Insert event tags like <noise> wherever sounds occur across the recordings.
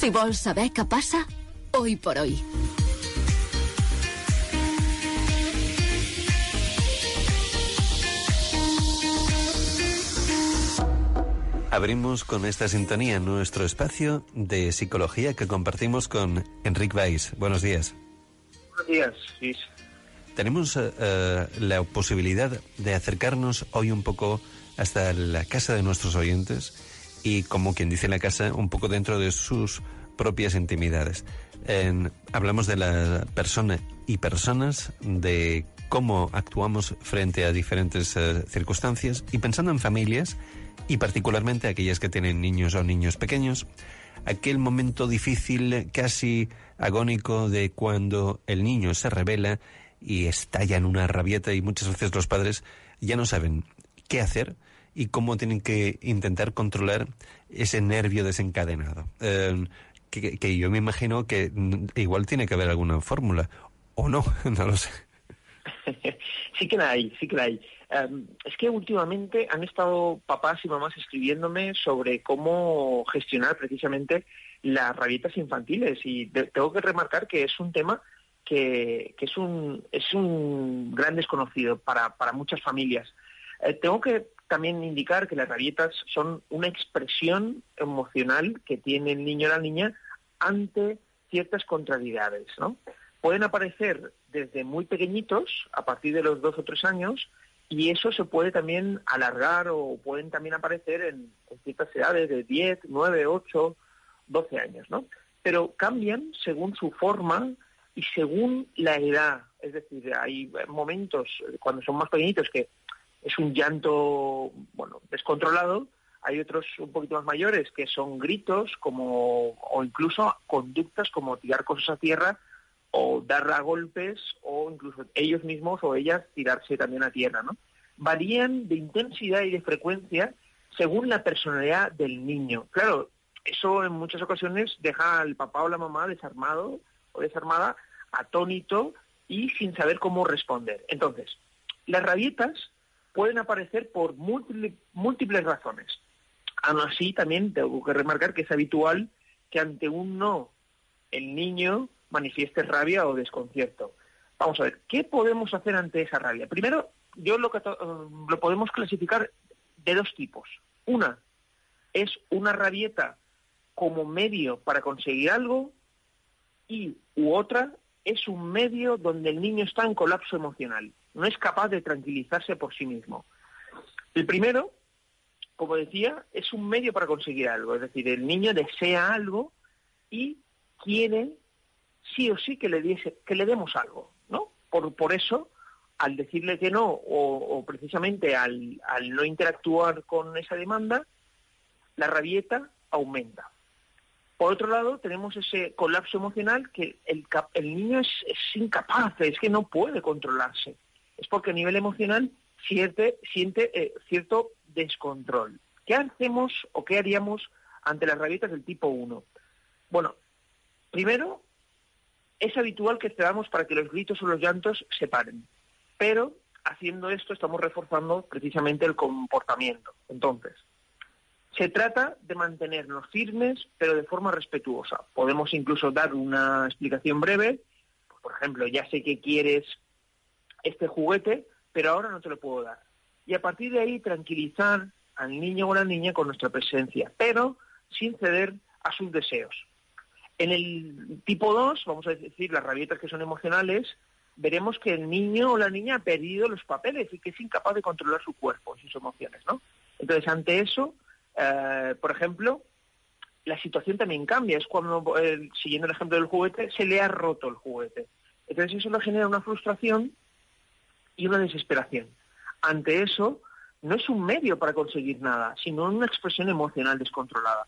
Si vols saber qué pasa, hoy por hoy. Abrimos con esta sintonía nuestro espacio de psicología que compartimos con Enrique Weiss. Buenos días. Buenos días, Luis. Tenemos eh, eh, la posibilidad de acercarnos hoy un poco hasta la casa de nuestros oyentes y, como quien dice la casa, un poco dentro de sus propias intimidades. hablamos de la persona y personas, de cómo actuamos frente a diferentes eh, circunstancias y pensando en familias y particularmente aquellas que tienen niños o niños pequeños, aquel momento difícil, casi agónico de cuando el niño se revela y estalla en una rabieta y muchas veces los padres ya no saben qué hacer y cómo tienen que intentar controlar ese nervio desencadenado. Eh, que, yo me imagino que igual tiene que haber alguna fórmula, o no, <laughs> no lo sé. <laughs> sí que la hay, sí que la hay. Em, es que últimamente han estado papás y mamás escribiéndome sobre cómo gestionar precisamente las rabietas infantiles y tengo que remarcar que es un tema que, es, un, es un gran desconocido para, muchas familias. Eh, tengo que también indicar que las rabietas son una expresión emocional que tiene el niño o la niña ante ciertas contrariedades, ¿no? Pueden aparecer desde muy pequeñitos, a partir de los dos o tres años, y eso se puede también alargar o pueden también aparecer en, ciertas edades de 10, 9, 8, 12 años, ¿no? Pero cambian según su forma y según la edad. Es decir, hay momentos cuando son más pequeñitos que es un llanto, bueno, descontrolado. Hay otros un poquito más mayores que son gritos como, o incluso conductas como tirar cosas a tierra o dar a golpes o incluso ellos mismos o ellas tirarse también a tierra, ¿no? Varían de intensidad y de frecuencia según la personalidad del niño. Claro, eso en muchas ocasiones deja al papá o la mamá desarmado o desarmada, atónito y sin saber cómo responder. Entonces, las rabietas pueden aparecer por múltiples, razones. Aún así, también tengo que remarcar que es habitual que ante un no el niño manifieste rabia o desconcierto. Vamos a ver, ¿qué podemos hacer ante esa rabia? Primero, yo lo, eh, lo podemos clasificar de dos tipos. Una es una rabieta como medio para conseguir algo y u otra es un medio donde el niño está en colapso emocional, no es capaz de tranquilizarse por sí mismo. El primero, como decía, es un medio para conseguir algo, es decir, el niño desea algo y quiere sí o sí que le, diese, que le demos algo, ¿no? Por, por eso, al decirle que no, o, precisamente al, al, no interactuar con esa demanda, la rabieta aumenta. Por otro lado, tenemos ese colapso emocional que el, el niño es, incapaz, es que no puede controlarse. Es porque a nivel emocional siente, eh, cierto descontrol. ¿Qué hacemos o qué haríamos ante las rabietas del tipo 1? Bueno, primero es habitual que esperamos para que los gritos o los llantos se paren, pero haciendo esto estamos reforzando precisamente el comportamiento. Entonces, se trata de mantenernos firmes, pero de forma respetuosa. Podemos incluso dar una explicación breve. Por ejemplo, ya sé que quieres este juguete, pero ahora no te lo puedo dar. Y a partir de ahí tranquilizar al niño o a la niña con nuestra presencia, pero sin ceder a sus deseos. En el tipo 2, vamos a decir, las rabietas que son emocionales, veremos que el niño o la niña ha perdido los papeles y que es incapaz de controlar su cuerpo sus emociones, ¿no? Entonces, ante eso, eh, por ejemplo, la situación también cambia. Es cuando, eh, siguiendo el ejemplo del juguete, se le ha roto el juguete. Entonces eso le genera una frustración y una desesperación. Ante eso, no es un medio para conseguir nada, sino una expresión emocional descontrolada.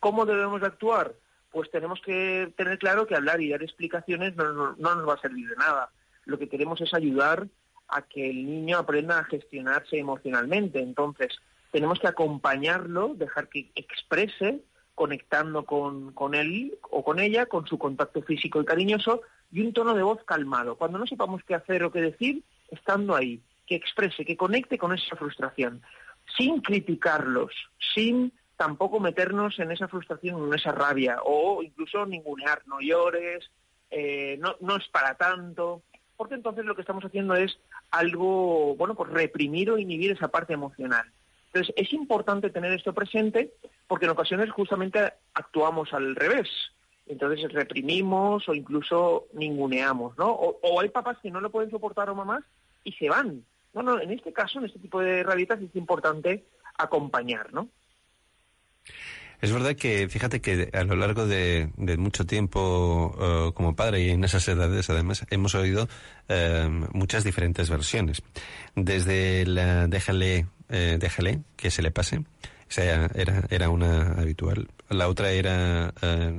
¿Cómo debemos de actuar? pues tenemos que tener claro que hablar y dar explicaciones no, nos va a servir de nada. Lo que queremos es ayudar a que el niño aprenda a gestionarse emocionalmente. Entonces, tenemos que acompañarlo, dejar que exprese, conectando con, con él o con ella, con su contacto físico y cariñoso, y un tono de voz calmado. Cuando no sepamos qué hacer o qué decir, estando ahí, que exprese, que conecte con esa frustración, sin criticarlos, sin tampoco meternos en esa frustración, en esa rabia, o incluso ningunear, no llores, eh, no, no es para tanto, porque entonces lo que estamos haciendo es algo, bueno, pues reprimir o inhibir esa parte emocional. Entonces, es importante tener esto presente porque en ocasiones justamente actuamos al revés. Entonces reprimimos o incluso ninguneamos, ¿no? O, hay papás que no lo pueden soportar o mamás y se van. No, no, en este caso, en este tipo de rabietas es importante acompañar, ¿no? Es verdad que, fíjate que a lo largo de, mucho tiempo eh, como padre y en esas edades, además, hemos oído eh, muchas diferentes versiones. Desde la déjale, eh, déjale que se le pase, sea, era, era una habitual. La otra era,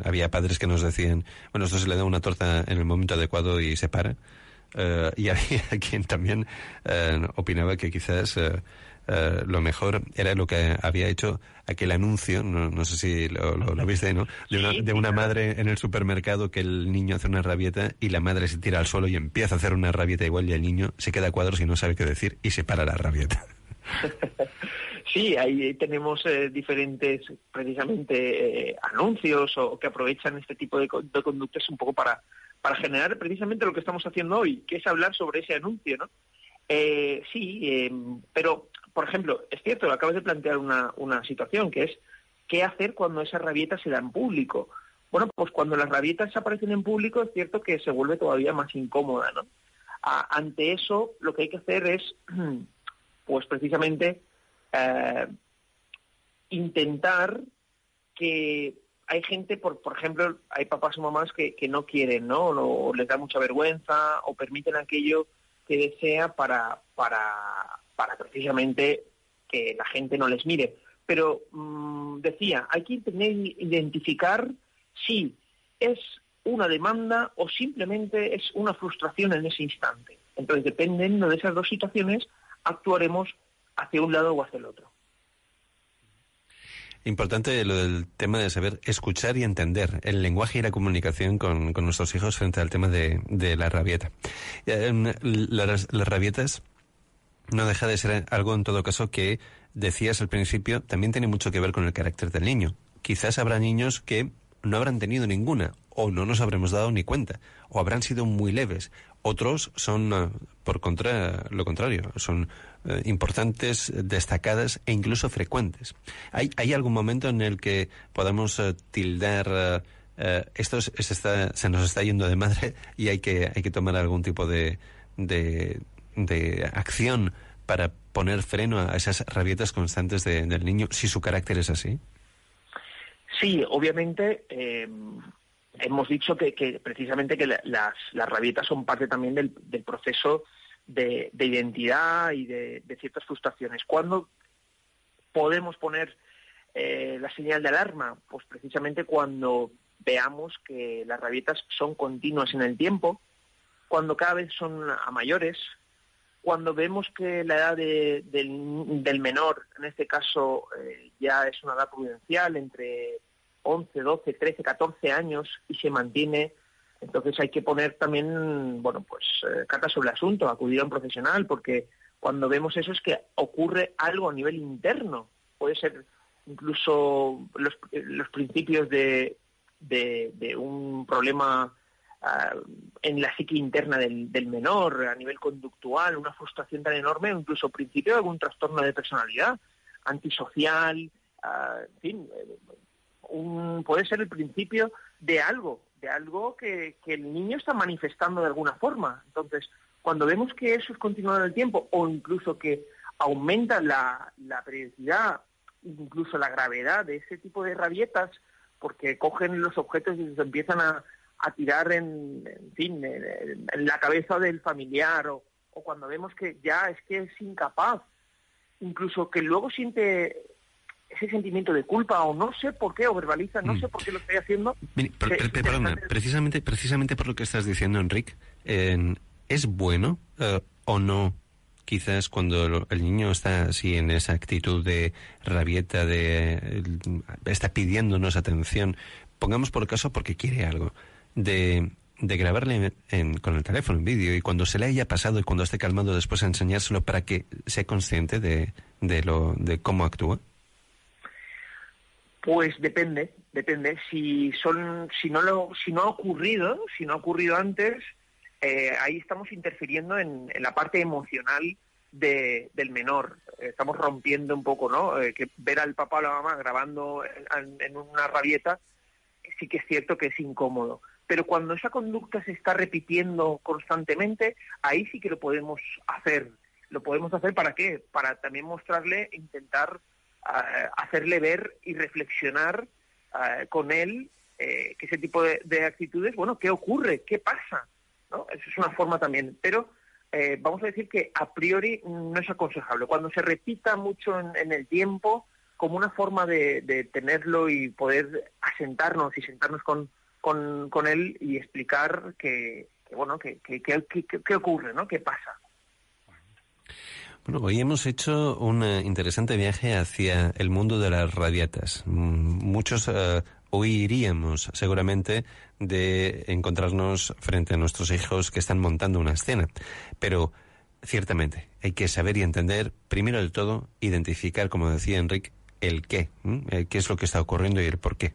había padres que nos decían, bueno, esto se le da una torta en el momento adecuado y se para. Y <laughs> había quien también opinaba que quizás eh, lo mejor era lo que había hecho aquel anuncio, no, sé si lo, lo, viste, ¿no? De una, de una madre en el supermercado que el niño hace una rabieta y la madre se tira al suelo y empieza a hacer una rabieta igual y el niño se queda a cuadros y no sabe qué decir y se para la rabieta. <laughs> Sí, ahí tenemos eh, diferentes, precisamente, eh, anuncios o que aprovechan este tipo de, conductas un poco para, para generar precisamente lo que estamos haciendo hoy, que es hablar sobre ese anuncio, ¿no? sí, pero por ejemplo, es cierto, acabas de plantear una, una situación que es qué hacer cuando esa rabieta se da en público. Bueno, pues cuando las rabietas aparecen en público es cierto que se vuelve todavía más incómoda, ¿no? ante eso, lo que hay que hacer es, <clears throat> pues precisamente, eh, intentar que hay gente, por, por ejemplo, hay papás mamás que, que no quieren, ¿no? O les da mucha vergüenza o permiten aquello que desea para, para, para precisamente que la gente no les mire. Pero mm, decía, hay que identificar si es una demanda o simplemente es una frustración en ese instante. Entonces, dependiendo de esas dos situaciones, actuaremos hacia un lado o hacia el otro. Importante lo del tema de saber escuchar y entender el lenguaje y la comunicación con, nuestros hijos frente al tema de, la rabieta. Eh, las, las rabietas no deja de ser algo en todo caso que decías al principio, también tiene mucho que ver con el carácter del niño. Quizás habrá niños que no habrán tenido ninguna, o no nos habremos dado ni cuenta, o habrán sido muy leves. Otros son, eh, por contra, lo contrario, son eh, importantes, destacadas e incluso frecuentes. ¿Hay, ¿Hay algún momento en el que podamos eh, tildar esto se, nos está yendo de madre <laughs> y hay que, hay que tomar algún tipo de, de, de acción para poner freno a esas rabietas constantes del niño, si su carácter es así? Sí, obviamente hemos dicho que, precisamente que las, rabietas son parte también del, proceso de, identidad y de, ciertas frustraciones. ¿Cuándo podemos poner eh, la señal de alarma? Pues precisamente cuando veamos que las rabietas son continuas en el tiempo, cuando cada vez son a mayores, cuando vemos que la edad del, menor, en este caso eh, ya es una edad prudencial, entre 11, 12, 13, 14 años y se mantiene, entonces hay que poner también, bueno, pues eh, cartas sobre el asunto, acudir a un profesional, porque cuando vemos eso es que ocurre algo a nivel interno. Puede ser incluso los, los principios de, de un problema Ah, en la psique interna del, menor, a nivel conductual, una frustración tan enorme, incluso principio de algún trastorno de personalidad, antisocial, ah, en fin, un, puede ser el principio de algo, de algo que, el niño está manifestando de alguna forma. Entonces, cuando vemos que eso es continuado en el tiempo, o incluso que aumenta la, la periodicidad, incluso la gravedad de ese tipo de rabietas, porque cogen los objetos y se empiezan a, a tirar en, fin, en, la cabeza del familiar o, cuando vemos que ya es que es incapaz, incluso que luego siente ese sentimiento de culpa o no sé por qué o verbaliza, no mm. sé por qué lo estoy haciendo. precisamente, precisamente por lo que estás diciendo, Enrique, ¿es bueno eh, o no quizás cuando el niño está así en esa actitud de rabieta, de está pidiéndonos atención, pongamos por caso porque quiere algo, de, de grabarle con el teléfono en vídeo y cuando se le haya pasado y cuando esté calmado después enseñárselo para que sea consciente de, de, lo, de cómo actúa? Pues depende, depende. Si son, si no lo, si no ha ocurrido, si no ha ocurrido antes, eh, ahí estamos interfiriendo en, la parte emocional del menor. Estamos rompiendo un poco, ¿no? Eh, que ver al papá o la mamá grabando en, una rabieta, sí que es cierto que es incómodo. Pero cuando esa conducta se está repitiendo constantemente, ahí sí que lo podemos hacer. ¿Lo podemos hacer para qué? Para también mostrarle, intentar hacerle ver y reflexionar con él eh, que ese tipo de, actitudes, bueno, ¿qué ocurre? ¿Qué pasa? Esa es una forma también. Pero eh, vamos a decir que a priori no es aconsejable. Cuando se repita mucho en, el tiempo, como una forma de, tenerlo y poder asentarnos y sentarnos con, con, él y explicar que, bueno, que, qué ocurre, ¿no? ¿Qué pasa? Hoy hemos hecho un eh, interesante viaje hacia el mundo de las rabietas. Mm, muchos uh, oiríamos seguramente de encontrarnos frente a nuestros hijos que están montando una escena, pero ciertamente hay que saber y entender, primero del todo, identificar, como decía Enrique, el qué, eh, qué es lo que está ocurriendo y el por qué,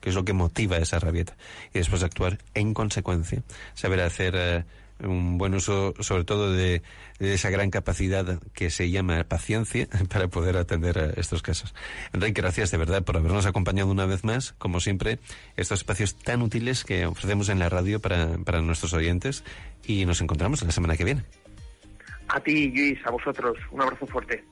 qué es lo que motiva esa rabieta, y después actuar en consecuencia, saber hacer un buen uso sobre todo de, esa gran capacidad que se llama paciencia <laughs> para poder atender a estos casos. Enrique, gracias de verdad por habernos acompañado una vez más, como siempre, estos espacios tan útiles que ofrecemos en la radio para, para nuestros oyentes y nos encontramos la semana que viene. A ti, Luis, a vosotros, un abrazo fuerte.